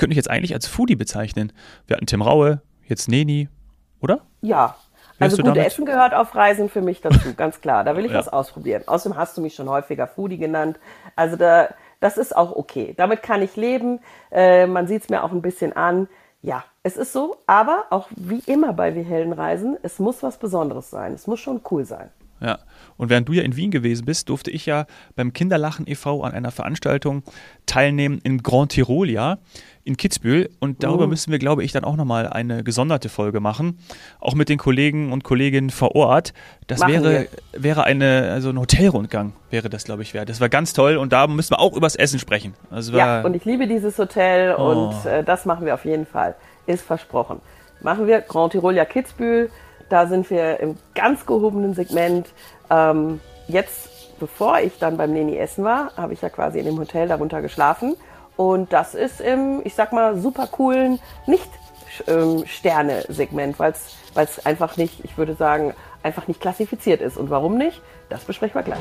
könnte dich jetzt eigentlich als Foodie bezeichnen. Wir hatten Tim Raue, jetzt Neni, oder? Ja. Also gut, Essen gehört auf Reisen für mich dazu, ganz klar. Da will ich ja. was ausprobieren. Außerdem hast du mich schon häufiger Foodie genannt. Also da, das ist auch okay. Damit kann ich leben. Äh, man sieht es mir auch ein bisschen an. Ja, es ist so, aber auch wie immer bei Wir Heldenreisen, es muss was Besonderes sein. Es muss schon cool sein. Ja, und während du ja in Wien gewesen bist, durfte ich ja beim Kinderlachen e.V. an einer Veranstaltung teilnehmen im Grand Tirol, ja, in Kitzbühel. Und darüber oh. müssen wir, glaube ich, dann auch nochmal eine gesonderte Folge machen. Auch mit den Kollegen und Kolleginnen vor Ort. Das wäre, wäre eine, also ein Hotelrundgang, wäre das, glaube ich, wert. Das war ganz toll und da müssen wir auch übers Essen sprechen. Ja, und ich liebe dieses Hotel oh. und äh, das machen wir auf jeden Fall. Ist versprochen. Machen wir Grand Tirol ja Kitzbühel da sind wir im ganz gehobenen Segment. Ähm, jetzt, bevor ich dann beim Neni essen war, habe ich ja quasi in dem Hotel darunter geschlafen. Und das ist im, ich sag mal, super coolen Nicht-Sterne-Segment, weil es einfach nicht, ich würde sagen, einfach nicht klassifiziert ist. Und warum nicht? Das besprechen wir gleich.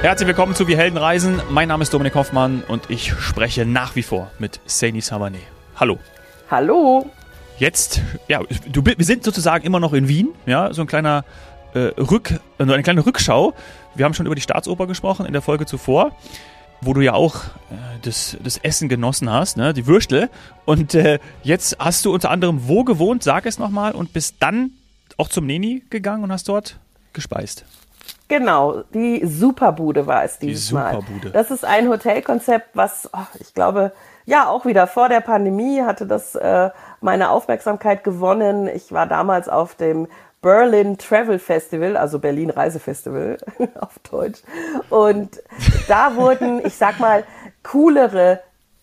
Herzlich willkommen zu Wir Helden reisen. Mein Name ist Dominik Hoffmann und ich spreche nach wie vor mit Saini Savané. Hallo. Hallo. Jetzt, ja, du, wir sind sozusagen immer noch in Wien, ja, so ein kleiner äh, Rück, äh, eine kleine Rückschau. Wir haben schon über die Staatsoper gesprochen in der Folge zuvor, wo du ja auch äh, das, das Essen genossen hast, ne, die Würstel. Und äh, jetzt hast du unter anderem wo gewohnt, sag es nochmal, und bist dann auch zum Neni gegangen und hast dort gespeist. Genau, die Superbude war es dieses die Superbude. Mal. Das ist ein Hotelkonzept, was oh, ich glaube, ja, auch wieder vor der Pandemie hatte das äh, meine Aufmerksamkeit gewonnen. Ich war damals auf dem Berlin Travel Festival, also Berlin Reisefestival auf Deutsch. Und da wurden, ich sag mal, coolere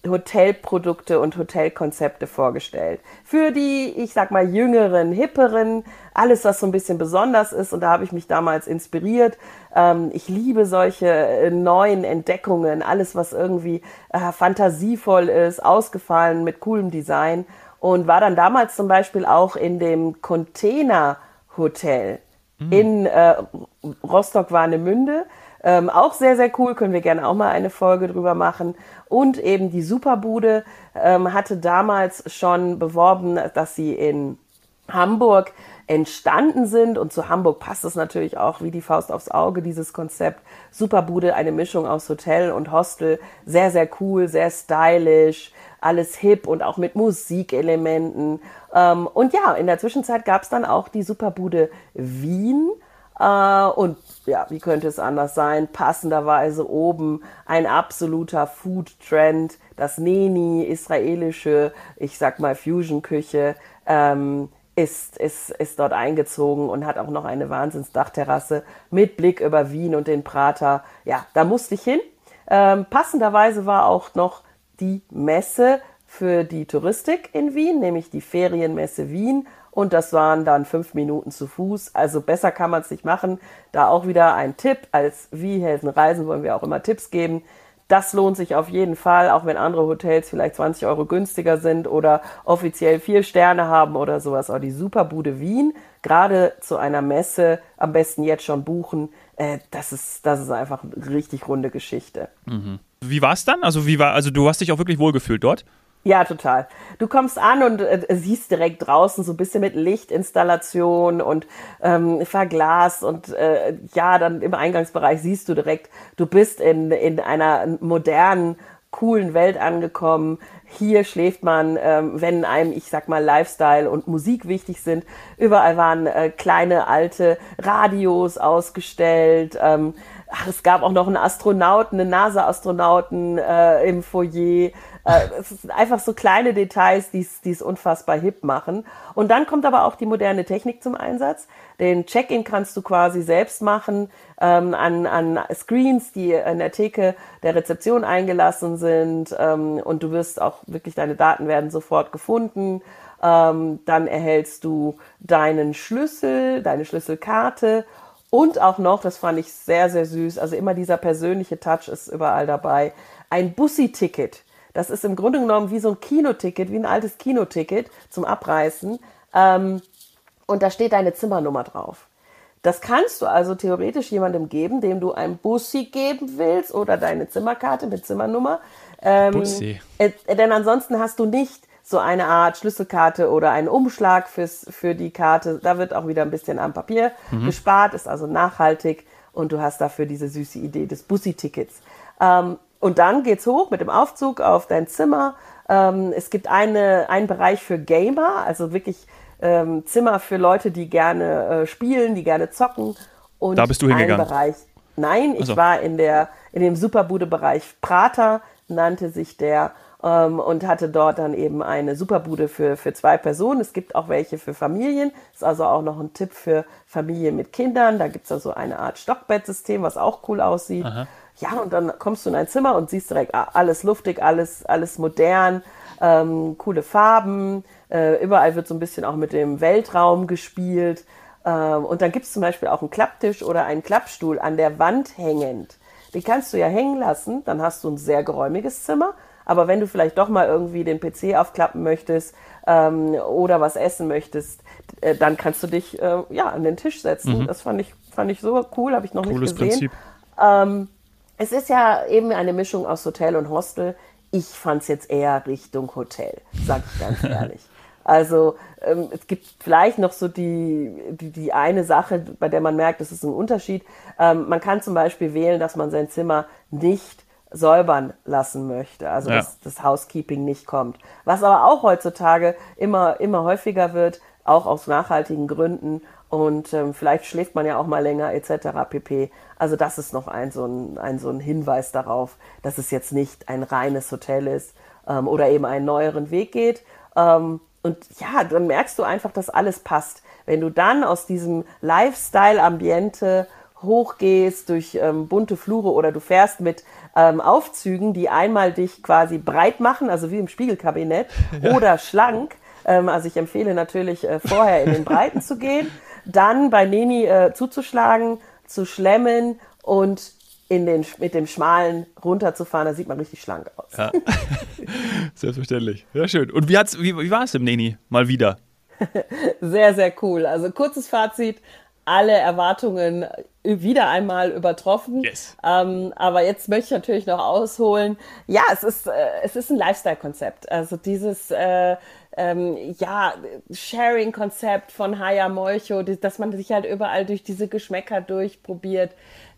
Hotelprodukte und Hotelkonzepte vorgestellt. Für die, ich sag mal, jüngeren, hipperen, alles, was so ein bisschen besonders ist. Und da habe ich mich damals inspiriert. Ähm, ich liebe solche äh, neuen Entdeckungen, alles, was irgendwie äh, fantasievoll ist, ausgefallen, mit coolem Design. Und war dann damals zum Beispiel auch in dem Container Hotel mhm. in äh, Rostock-Warnemünde. Ähm, auch sehr, sehr cool, können wir gerne auch mal eine Folge drüber machen. Und eben die Superbude ähm, hatte damals schon beworben, dass sie in Hamburg entstanden sind. Und zu Hamburg passt es natürlich auch wie die Faust aufs Auge, dieses Konzept. Superbude, eine Mischung aus Hotel und Hostel. Sehr, sehr cool, sehr stylisch, alles hip und auch mit Musikelementen. Ähm, und ja, in der Zwischenzeit gab es dann auch die Superbude Wien äh, und ja, wie könnte es anders sein? Passenderweise oben ein absoluter Food-Trend, das Neni, israelische, ich sag mal Fusion-Küche, ähm, ist, ist, ist dort eingezogen und hat auch noch eine Wahnsinnsdachterrasse mit Blick über Wien und den Prater. Ja, da musste ich hin. Ähm, passenderweise war auch noch die Messe für die Touristik in Wien, nämlich die Ferienmesse Wien und das waren dann fünf Minuten zu Fuß. Also besser kann man es nicht machen. Da auch wieder ein Tipp. Als Wie Helden Reisen wollen wir auch immer Tipps geben. Das lohnt sich auf jeden Fall, auch wenn andere Hotels vielleicht 20 Euro günstiger sind oder offiziell vier Sterne haben oder sowas. Aber die Superbude Wien, gerade zu einer Messe, am besten jetzt schon buchen. Äh, das, ist, das ist einfach eine richtig runde Geschichte. Mhm. Wie war es dann? Also, wie war, also du hast dich auch wirklich wohlgefühlt dort? Ja, total. Du kommst an und äh, siehst direkt draußen so ein bisschen mit Lichtinstallation und ähm, verglast und äh, ja, dann im Eingangsbereich siehst du direkt, du bist in, in einer modernen, coolen Welt angekommen. Hier schläft man, ähm, wenn einem, ich sag mal, Lifestyle und Musik wichtig sind. Überall waren äh, kleine alte Radios ausgestellt. Ähm, ach, es gab auch noch einen Astronauten, einen NASA-Astronauten äh, im Foyer. Äh, es sind einfach so kleine Details, die es unfassbar hip machen. Und dann kommt aber auch die moderne Technik zum Einsatz. Den Check-in kannst du quasi selbst machen ähm, an, an Screens, die in der Theke der Rezeption eingelassen sind. Ähm, und du wirst auch wirklich, deine Daten werden sofort gefunden. Ähm, dann erhältst du deinen Schlüssel, deine Schlüsselkarte und auch noch, das fand ich sehr, sehr süß, also immer dieser persönliche Touch ist überall dabei, ein Bussi-Ticket. Das ist im Grunde genommen wie so ein Kinoticket, wie ein altes Kinoticket zum Abreißen. Ähm, und da steht deine Zimmernummer drauf. Das kannst du also theoretisch jemandem geben, dem du ein Bussi geben willst oder deine Zimmerkarte mit Zimmernummer. Ähm, Bussi. Äh, denn ansonsten hast du nicht so eine Art Schlüsselkarte oder einen Umschlag fürs, für die Karte. Da wird auch wieder ein bisschen am Papier mhm. gespart, ist also nachhaltig und du hast dafür diese süße Idee des Bussi-Tickets. Ähm, und dann geht's hoch mit dem Aufzug auf dein Zimmer. Ähm, es gibt eine, einen Bereich für Gamer, also wirklich ähm, Zimmer für Leute, die gerne äh, spielen, die gerne zocken. Und da bist du hingegangen? Bereich, nein, ich also. war in, der, in dem Superbude-Bereich Prater, nannte sich der, ähm, und hatte dort dann eben eine Superbude für, für zwei Personen. Es gibt auch welche für Familien. Ist also auch noch ein Tipp für Familien mit Kindern. Da gibt es also eine Art Stockbettsystem, was auch cool aussieht. Aha. Ja, und dann kommst du in ein Zimmer und siehst direkt ah, alles luftig, alles, alles modern, ähm, coole Farben. Äh, überall wird so ein bisschen auch mit dem Weltraum gespielt. Ähm, und dann gibt es zum Beispiel auch einen Klapptisch oder einen Klappstuhl an der Wand hängend. Den kannst du ja hängen lassen, dann hast du ein sehr geräumiges Zimmer. Aber wenn du vielleicht doch mal irgendwie den PC aufklappen möchtest ähm, oder was essen möchtest, äh, dann kannst du dich äh, ja an den Tisch setzen. Mhm. Das fand ich, fand ich so cool, habe ich noch Cooles nicht gesehen. Prinzip. Ähm, es ist ja eben eine Mischung aus Hotel und Hostel. Ich fand es jetzt eher Richtung Hotel, sag ich ganz ehrlich. Also ähm, es gibt vielleicht noch so die, die, die eine Sache, bei der man merkt, das ist ein Unterschied. Ähm, man kann zum Beispiel wählen, dass man sein Zimmer nicht säubern lassen möchte, also ja. dass das Housekeeping nicht kommt. Was aber auch heutzutage immer, immer häufiger wird, auch aus nachhaltigen Gründen und ähm, vielleicht schläft man ja auch mal länger etc. pp. Also das ist noch ein so ein, ein so ein Hinweis darauf, dass es jetzt nicht ein reines Hotel ist ähm, oder eben einen neueren Weg geht. Ähm, und ja, dann merkst du einfach, dass alles passt. Wenn du dann aus diesem Lifestyle-Ambiente hochgehst durch ähm, bunte Flure oder du fährst mit ähm, Aufzügen, die einmal dich quasi breit machen, also wie im Spiegelkabinett, ja. oder schlank. Ähm, also ich empfehle natürlich äh, vorher in den Breiten zu gehen, dann bei Neni äh, zuzuschlagen, zu schlemmen und in den, mit dem Schmalen runterzufahren, da sieht man richtig schlank aus. Ja. Selbstverständlich. Ja, schön. Und wie, wie, wie war es im Neni mal wieder? sehr, sehr cool. Also kurzes Fazit, alle Erwartungen wieder einmal übertroffen. Yes. Ähm, aber jetzt möchte ich natürlich noch ausholen. Ja, es ist, äh, es ist ein Lifestyle-Konzept. Also dieses äh, ähm, ja, Sharing-Konzept von Haya Molcho, dass man sich halt überall durch diese Geschmäcker durchprobiert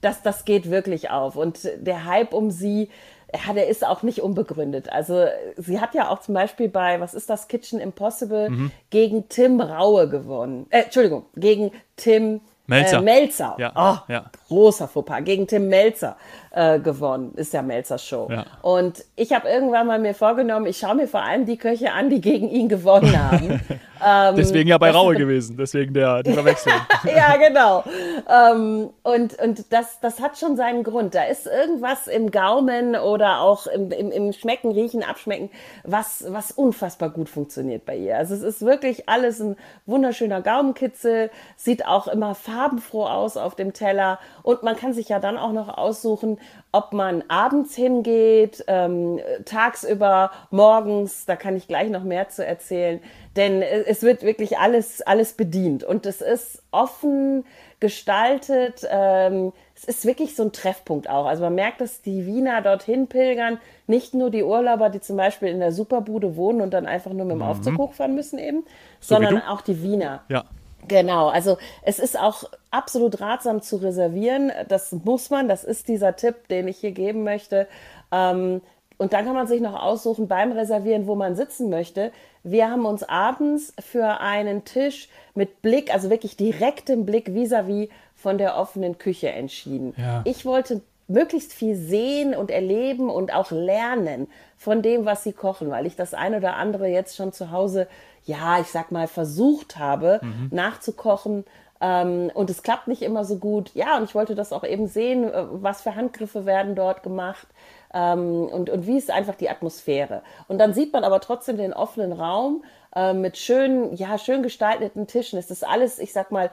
das, das geht wirklich auf. Und der Hype um sie, ja, der ist auch nicht unbegründet. Also sie hat ja auch zum Beispiel bei, was ist das, Kitchen Impossible, mhm. gegen Tim Raue gewonnen. Äh, Entschuldigung, gegen Tim Melzer. Äh, Melzer. Ja, oh, ja. Großer Fauxpas. Gegen Tim Melzer äh, gewonnen. Ist ja Melzers Show. Ja. Und ich habe irgendwann mal mir vorgenommen, ich schaue mir vor allem die Köche an, die gegen ihn gewonnen haben. ähm, deswegen ja bei Raue gewesen. Deswegen der, die Verwechslung. ja, genau. Ähm, und und das, das hat schon seinen Grund. Da ist irgendwas im Gaumen oder auch im, im, im Schmecken, Riechen, Abschmecken, was, was unfassbar gut funktioniert bei ihr. Also es ist wirklich alles ein wunderschöner Gaumenkitzel. Sieht auch immer farbenfroh aus auf dem Teller. Und man kann sich ja dann auch noch aussuchen, ob man abends hingeht, ähm, tagsüber, morgens. Da kann ich gleich noch mehr zu erzählen. Denn es wird wirklich alles, alles bedient. Und es ist offen gestaltet. Ähm, es ist wirklich so ein Treffpunkt auch. Also man merkt, dass die Wiener dorthin pilgern. Nicht nur die Urlauber, die zum Beispiel in der Superbude wohnen und dann einfach nur mit dem mhm. Aufzug hochfahren müssen eben, so sondern auch die Wiener. Ja. Genau, also es ist auch absolut ratsam zu reservieren. Das muss man, das ist dieser Tipp, den ich hier geben möchte. Ähm, und dann kann man sich noch aussuchen beim Reservieren, wo man sitzen möchte. Wir haben uns abends für einen Tisch mit Blick, also wirklich direktem Blick vis-à-vis -vis von der offenen Küche entschieden. Ja. Ich wollte möglichst viel sehen und erleben und auch lernen von dem, was sie kochen, weil ich das ein oder andere jetzt schon zu Hause ja, ich sag mal, versucht habe, mhm. nachzukochen. Ähm, und es klappt nicht immer so gut. Ja, und ich wollte das auch eben sehen, äh, was für Handgriffe werden dort gemacht. Ähm, und, und wie ist einfach die Atmosphäre. Und dann sieht man aber trotzdem den offenen Raum äh, mit schönen, ja, schön gestalteten Tischen. Es ist alles, ich sag mal,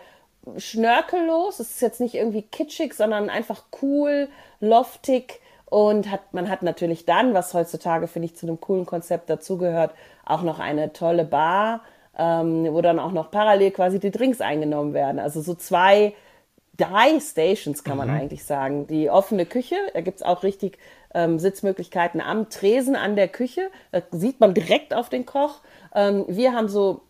schnörkellos. Es ist jetzt nicht irgendwie kitschig, sondern einfach cool, loftig. Und hat, man hat natürlich dann, was heutzutage, finde ich, zu einem coolen Konzept dazugehört, auch noch eine tolle Bar, ähm, wo dann auch noch parallel quasi die Drinks eingenommen werden. Also so zwei, drei Stations, kann man mhm. eigentlich sagen. Die offene Küche, da gibt's auch richtig ähm, Sitzmöglichkeiten am Tresen an der Küche. Da sieht man direkt auf den Koch. Ähm, wir haben so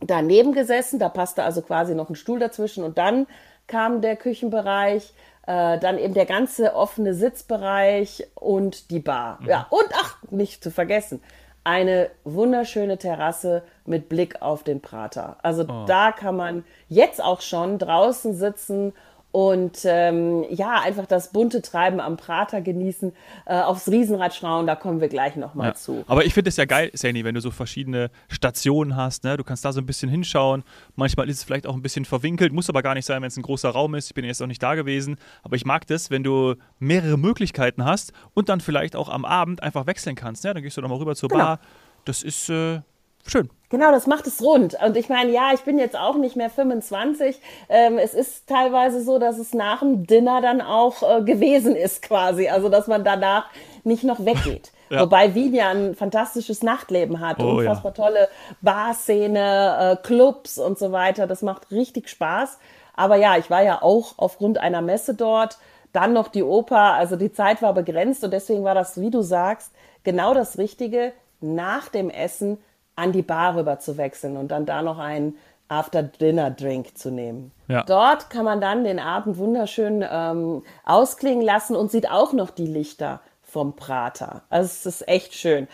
daneben gesessen, da passte also quasi noch ein Stuhl dazwischen und dann kam der Küchenbereich. Äh, dann eben der ganze offene Sitzbereich und die Bar. Mhm. Ja, und ach, nicht zu vergessen, eine wunderschöne Terrasse mit Blick auf den Prater. Also oh. da kann man jetzt auch schon draußen sitzen und ähm, ja, einfach das bunte Treiben am Prater genießen, äh, aufs Riesenrad schauen, da kommen wir gleich nochmal ja. zu. Aber ich finde es ja geil, Sani, wenn du so verschiedene Stationen hast, ne? du kannst da so ein bisschen hinschauen, manchmal ist es vielleicht auch ein bisschen verwinkelt, muss aber gar nicht sein, wenn es ein großer Raum ist, ich bin jetzt auch nicht da gewesen, aber ich mag das, wenn du mehrere Möglichkeiten hast und dann vielleicht auch am Abend einfach wechseln kannst, ne? dann gehst du nochmal rüber zur genau. Bar, das ist äh, schön. Genau, das macht es rund. Und ich meine, ja, ich bin jetzt auch nicht mehr 25. Ähm, es ist teilweise so, dass es nach dem Dinner dann auch äh, gewesen ist quasi. Also, dass man danach nicht noch weggeht. ja. Wobei Wien ja ein fantastisches Nachtleben hat. Oh, unfassbar ja. tolle Barszene, äh, Clubs und so weiter. Das macht richtig Spaß. Aber ja, ich war ja auch aufgrund einer Messe dort. Dann noch die Oper. Also die Zeit war begrenzt und deswegen war das, wie du sagst, genau das Richtige, nach dem Essen an die Bar rüber zu wechseln und dann da noch einen After-Dinner-Drink zu nehmen. Ja. Dort kann man dann den Abend wunderschön ähm, ausklingen lassen und sieht auch noch die Lichter vom Prater. Also es ist echt schön.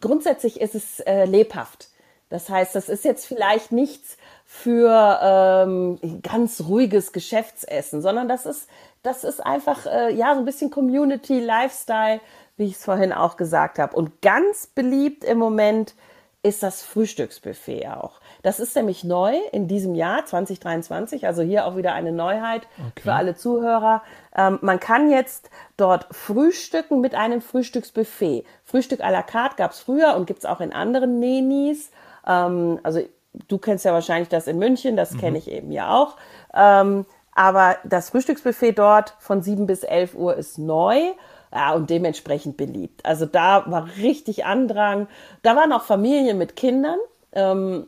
Grundsätzlich ist es äh, lebhaft. Das heißt, das ist jetzt vielleicht nichts für ähm, ganz ruhiges Geschäftsessen, sondern das ist, das ist einfach äh, ja so ein bisschen Community, Lifestyle, wie ich es vorhin auch gesagt habe. Und ganz beliebt im Moment ist das Frühstücksbuffet auch. Das ist nämlich neu in diesem Jahr 2023, also hier auch wieder eine Neuheit okay. für alle Zuhörer. Ähm, man kann jetzt dort frühstücken mit einem Frühstücksbuffet. Frühstück à la carte gab es früher und gibt es auch in anderen Nenis. Ähm, also du kennst ja wahrscheinlich das in München, das mhm. kenne ich eben ja auch. Ähm, aber das Frühstücksbuffet dort von 7 bis 11 Uhr ist neu ja, und dementsprechend beliebt. Also da war richtig Andrang. Da waren auch Familien mit Kindern, ähm,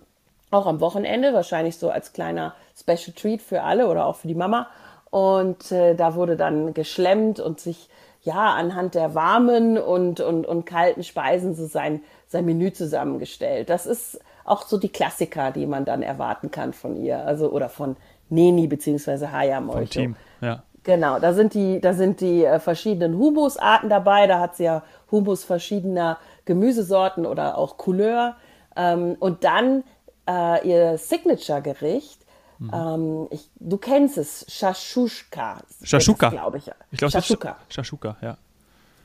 auch am Wochenende, wahrscheinlich so als kleiner Special Treat für alle oder auch für die Mama. Und äh, da wurde dann geschlemmt und sich ja anhand der warmen und, und, und kalten Speisen so sein, sein Menü zusammengestellt. Das ist auch so die Klassiker, die man dann erwarten kann von ihr, also oder von Neni beziehungsweise Hayam Vom Team, ja. Genau, da sind die, da sind die äh, verschiedenen Humusarten dabei. Da hat sie ja Humus verschiedener Gemüsesorten oder auch Couleur. Ähm, und dann äh, ihr Signature-Gericht. Mhm. Ähm, ich, du kennst es, Shashushka. Shashuka, glaube ich. Ich glaube, Shashuka. Shashuka, ja.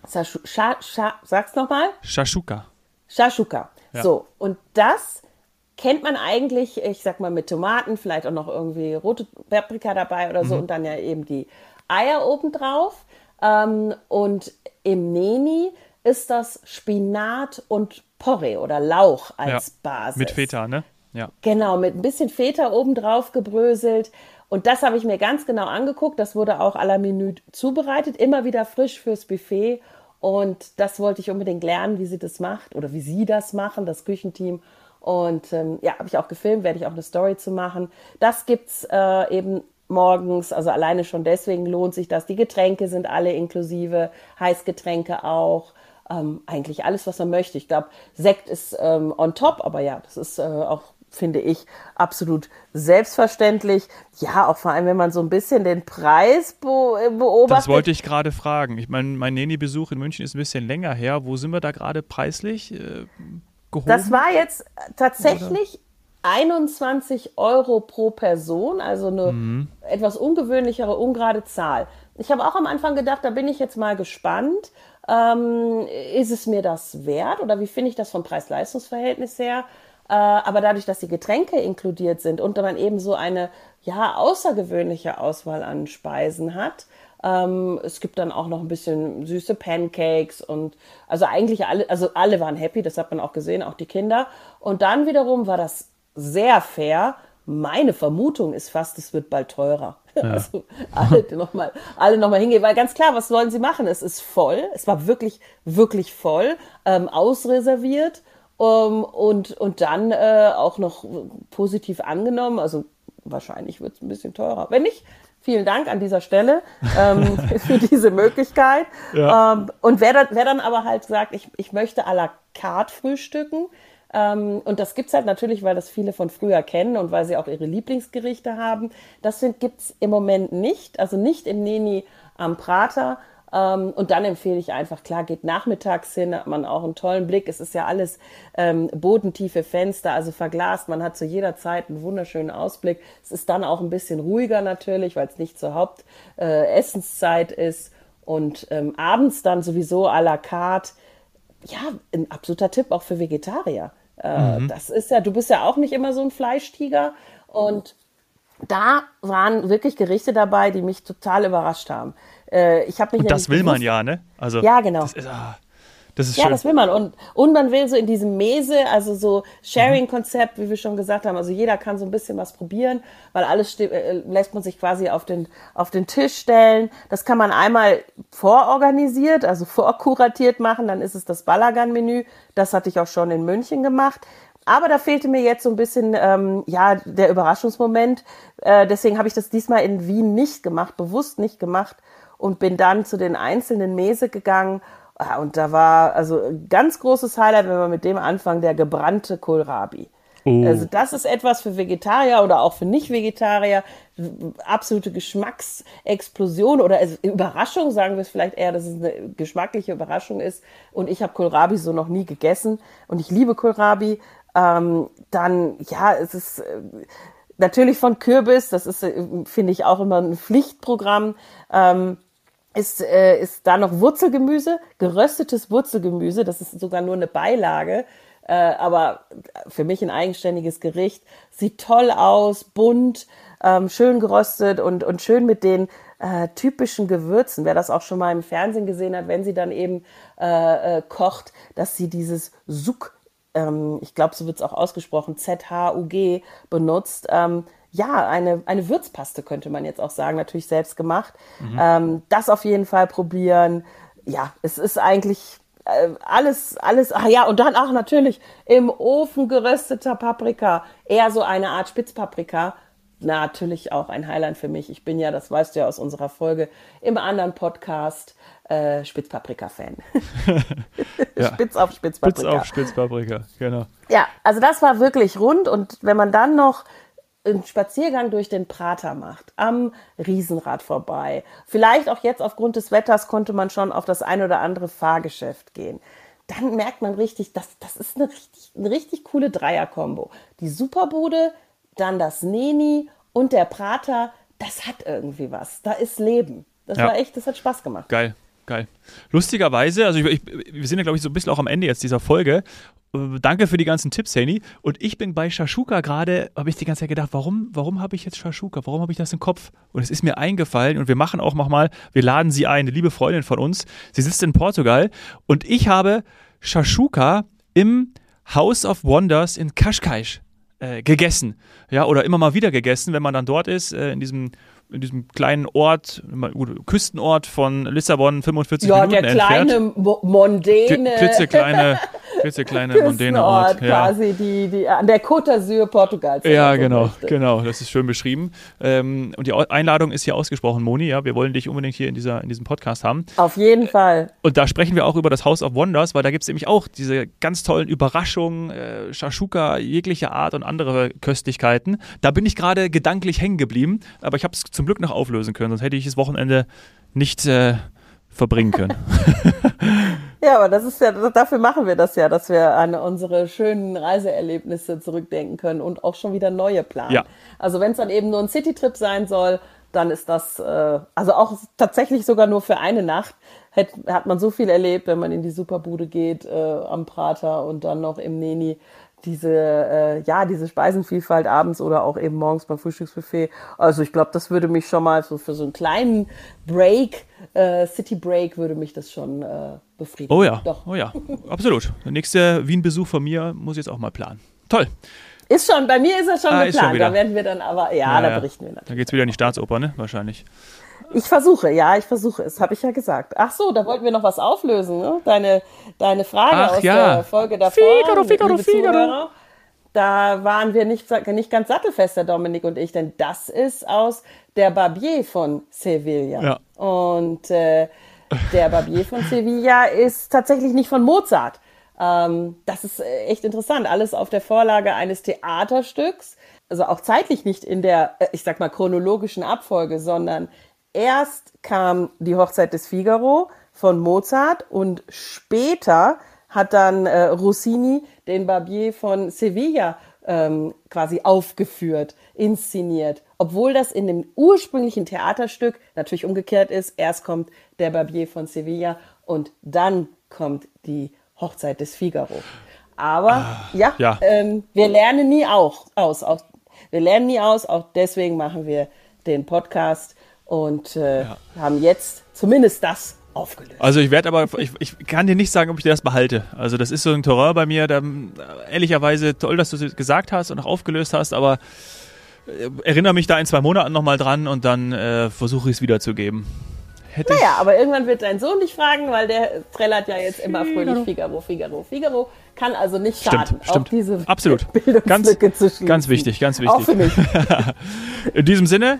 Shashu, Sha, Sha, sag's nochmal. Shashuka. Shashuka. Ja. So, und das kennt man eigentlich, ich sag mal, mit Tomaten, vielleicht auch noch irgendwie rote Paprika dabei oder so mhm. und dann ja eben die Eier obendrauf. Ähm, und im Neni ist das Spinat und Porree oder Lauch als ja, Basis. Mit Feta, ne? Ja. Genau, mit ein bisschen Feta obendrauf gebröselt. Und das habe ich mir ganz genau angeguckt. Das wurde auch à la Minute zubereitet, immer wieder frisch fürs Buffet. Und das wollte ich unbedingt lernen, wie sie das macht oder wie sie das machen, das Küchenteam. Und ähm, ja, habe ich auch gefilmt, werde ich auch eine Story zu machen. Das gibt's äh, eben morgens, also alleine schon deswegen lohnt sich das. Die Getränke sind alle inklusive, Heißgetränke auch. Ähm, eigentlich alles, was man möchte. Ich glaube, Sekt ist ähm, on top, aber ja, das ist äh, auch, finde ich, absolut selbstverständlich. Ja, auch vor allem, wenn man so ein bisschen den Preis be beobachtet. Das wollte ich gerade fragen. Ich meine, mein Neni-Besuch in München ist ein bisschen länger her. Wo sind wir da gerade preislich? Äh, gehoben? Das war jetzt tatsächlich 21 Euro pro Person, also eine mhm. etwas ungewöhnlichere, ungerade Zahl. Ich habe auch am Anfang gedacht, da bin ich jetzt mal gespannt. Ähm, ist es mir das wert oder wie finde ich das vom Preis-Leistungs-Verhältnis her? Äh, aber dadurch, dass die Getränke inkludiert sind und man eben so eine ja außergewöhnliche Auswahl an Speisen hat, ähm, es gibt dann auch noch ein bisschen süße Pancakes und also eigentlich alle, also alle waren happy, das hat man auch gesehen, auch die Kinder. Und dann wiederum war das sehr fair. Meine Vermutung ist fast, es wird bald teurer. Ja. Also alle nochmal alle noch mal hingehen, weil ganz klar, was wollen sie machen? Es ist voll, es war wirklich, wirklich voll, ähm, ausreserviert um, ähm, und, und dann äh, auch noch positiv angenommen. Also wahrscheinlich wird es ein bisschen teurer. Wenn nicht, Vielen Dank an dieser Stelle ähm, für diese Möglichkeit. Ja. Ähm, und wer dann, wer dann aber halt sagt, ich, ich möchte à la carte frühstücken, und das gibt's halt natürlich, weil das viele von früher kennen und weil sie auch ihre Lieblingsgerichte haben. Das gibt's im Moment nicht, also nicht im Neni am Prater. Ähm, und dann empfehle ich einfach, klar, geht nachmittags hin, hat man auch einen tollen Blick. Es ist ja alles ähm, bodentiefe Fenster, also verglast. Man hat zu jeder Zeit einen wunderschönen Ausblick. Es ist dann auch ein bisschen ruhiger natürlich, weil es nicht zur Hauptessenszeit äh, ist. Und ähm, abends dann sowieso à la carte. Ja, ein absoluter Tipp auch für Vegetarier. Äh, mhm. Das ist ja, du bist ja auch nicht immer so ein Fleischtiger. Und da waren wirklich Gerichte dabei, die mich total überrascht haben. Äh, ich habe mich. Und das will man ja, ne? Also, ja, genau. Das ist, ah, das ist ja, schön. das will man. Und, und man will so in diesem Mese, also so Sharing-Konzept, wie wir schon gesagt haben, also jeder kann so ein bisschen was probieren, weil alles äh, lässt man sich quasi auf den, auf den Tisch stellen. Das kann man einmal vororganisiert, also vorkuratiert machen, dann ist es das Balagan-Menü. Das hatte ich auch schon in München gemacht. Aber da fehlte mir jetzt so ein bisschen ähm, ja der Überraschungsmoment. Äh, deswegen habe ich das diesmal in Wien nicht gemacht, bewusst nicht gemacht und bin dann zu den einzelnen Mese gegangen und da war also ganz großes Highlight, wenn wir mit dem anfangen, der gebrannte Kohlrabi. Oh. Also das ist etwas für Vegetarier oder auch für Nicht-Vegetarier. Absolute Geschmacksexplosion oder also Überraschung, sagen wir es vielleicht eher, dass es eine geschmackliche Überraschung ist. Und ich habe Kohlrabi so noch nie gegessen und ich liebe Kohlrabi. Ähm, dann, ja, es ist äh, natürlich von Kürbis, das ist, äh, finde ich, auch immer ein Pflichtprogramm. Ähm, ist, äh, ist da noch Wurzelgemüse, geröstetes Wurzelgemüse, das ist sogar nur eine Beilage, äh, aber für mich ein eigenständiges Gericht. Sieht toll aus, bunt, ähm, schön geröstet und, und schön mit den äh, typischen Gewürzen. Wer das auch schon mal im Fernsehen gesehen hat, wenn sie dann eben äh, äh, kocht, dass sie dieses Suk, ähm, ich glaube, so wird es auch ausgesprochen, Z-H-U-G benutzt. Ähm, ja, eine, eine Würzpaste könnte man jetzt auch sagen, natürlich selbst gemacht. Mhm. Ähm, das auf jeden Fall probieren. Ja, es ist eigentlich äh, alles, alles, ach ja, und dann auch natürlich im Ofen gerösteter Paprika, eher so eine Art Spitzpaprika. Natürlich auch ein Highlight für mich. Ich bin ja, das weißt du ja aus unserer Folge im anderen Podcast, äh, Spitzpaprika-Fan. ja. Spitz auf Spitzpaprika. Spitz auf Spitzpaprika, genau. Ja, also das war wirklich rund und wenn man dann noch einen Spaziergang durch den Prater macht, am Riesenrad vorbei. Vielleicht auch jetzt aufgrund des Wetters konnte man schon auf das ein oder andere Fahrgeschäft gehen. Dann merkt man richtig, das, das ist eine richtig, eine richtig coole Dreierkombo. Die Superbude, dann das Neni und der Prater, das hat irgendwie was. Da ist Leben. Das ja. war echt, das hat Spaß gemacht. Geil. Geil. Lustigerweise, also ich, ich, wir sind ja, glaube ich, so ein bisschen auch am Ende jetzt dieser Folge danke für die ganzen Tipps, Henny. Und ich bin bei Shashuka gerade, habe ich die ganze Zeit gedacht, warum, warum habe ich jetzt Shashuka? Warum habe ich das im Kopf? Und es ist mir eingefallen und wir machen auch nochmal, wir laden sie ein, eine liebe Freundin von uns. Sie sitzt in Portugal und ich habe Shashuka im House of Wonders in Kashkaisch äh, gegessen. Ja, oder immer mal wieder gegessen, wenn man dann dort ist, äh, in diesem in diesem kleinen Ort, Küstenort von Lissabon, 45 ja, Minuten entfernt. Ja, der kleine, mondäne. Klitzekleine klitzekleine, mondäne Ort. Ja. quasi, die, die, an der Côte d'Azur Portugals. Ja, genau, genau, das ist schön beschrieben. Ähm, und die Einladung ist hier ausgesprochen, Moni, ja, wir wollen dich unbedingt hier in, dieser, in diesem Podcast haben. Auf jeden Fall. Und da sprechen wir auch über das House of Wonders, weil da gibt es nämlich auch diese ganz tollen Überraschungen, äh, Shashuka jeglicher Art und andere Köstlichkeiten. Da bin ich gerade gedanklich hängen geblieben, aber ich habe es zum Glück noch auflösen können, sonst hätte ich das Wochenende nicht äh, verbringen können. Ja, aber das ist ja, dafür machen wir das ja, dass wir an unsere schönen Reiseerlebnisse zurückdenken können und auch schon wieder neue planen. Ja. Also wenn es dann eben nur ein Citytrip sein soll, dann ist das, äh, also auch tatsächlich sogar nur für eine Nacht, hat, hat man so viel erlebt, wenn man in die Superbude geht äh, am Prater und dann noch im Neni diese, äh, ja, diese Speisenvielfalt abends oder auch eben morgens beim Frühstücksbuffet. Also ich glaube, das würde mich schon mal so für so einen kleinen Break, äh, City Break, würde mich das schon äh, befriedigen. Oh ja, Doch. oh ja, absolut. Der nächste Wien-Besuch von mir muss ich jetzt auch mal planen. Toll. Ist schon, bei mir ist er schon ah, geplant. Schon da werden wir dann aber, ja, ja da berichten wir natürlich. Da geht es wieder in die Staatsoper, ne? Wahrscheinlich. Ich versuche, ja, ich versuche es, habe ich ja gesagt. Ach so, da wollten wir noch was auflösen, ne? Deine, deine Frage Ach, aus ja. der Folge davor. Figaro, Figaro, Figaro. da waren wir nicht, nicht ganz sattelfest, der Dominik und ich, denn das ist aus der Barbier von Sevilla. Ja. Und äh, der Barbier von Sevilla ist tatsächlich nicht von Mozart. Ähm, das ist äh, echt interessant. Alles auf der Vorlage eines Theaterstücks. Also auch zeitlich nicht in der, äh, ich sag mal, chronologischen Abfolge, sondern erst kam die Hochzeit des Figaro von Mozart und später hat dann äh, Rossini den Barbier von Sevilla ähm, quasi aufgeführt, inszeniert. Obwohl das in dem ursprünglichen Theaterstück natürlich umgekehrt ist. Erst kommt der Barbier von Sevilla und dann kommt die Hochzeit des Figaro. Aber ah, ja, ja. Ähm, wir lernen nie auch aus. Auch, wir lernen nie aus, auch deswegen machen wir den Podcast und äh, ja. haben jetzt zumindest das aufgelöst. Also ich werde aber, ich, ich kann dir nicht sagen, ob ich dir das behalte. Also das ist so ein Terrain bei mir, da, ehrlicherweise toll, dass du es gesagt hast und auch aufgelöst hast, aber äh, erinnere mich da in zwei Monaten nochmal dran und dann äh, versuche ich es wiederzugeben. Hätte naja, aber irgendwann wird dein Sohn dich fragen, weil der trällert ja jetzt immer fröhlich Figaro, Figaro, Figaro. Kann also nicht schaden, stimmt, stimmt. diese Absolut. Bildungslücke ganz, zu schließen. Ganz wichtig, ganz wichtig. Auch für mich. In diesem Sinne,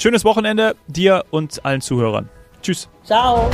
schönes Wochenende dir und allen Zuhörern. Tschüss. Ciao.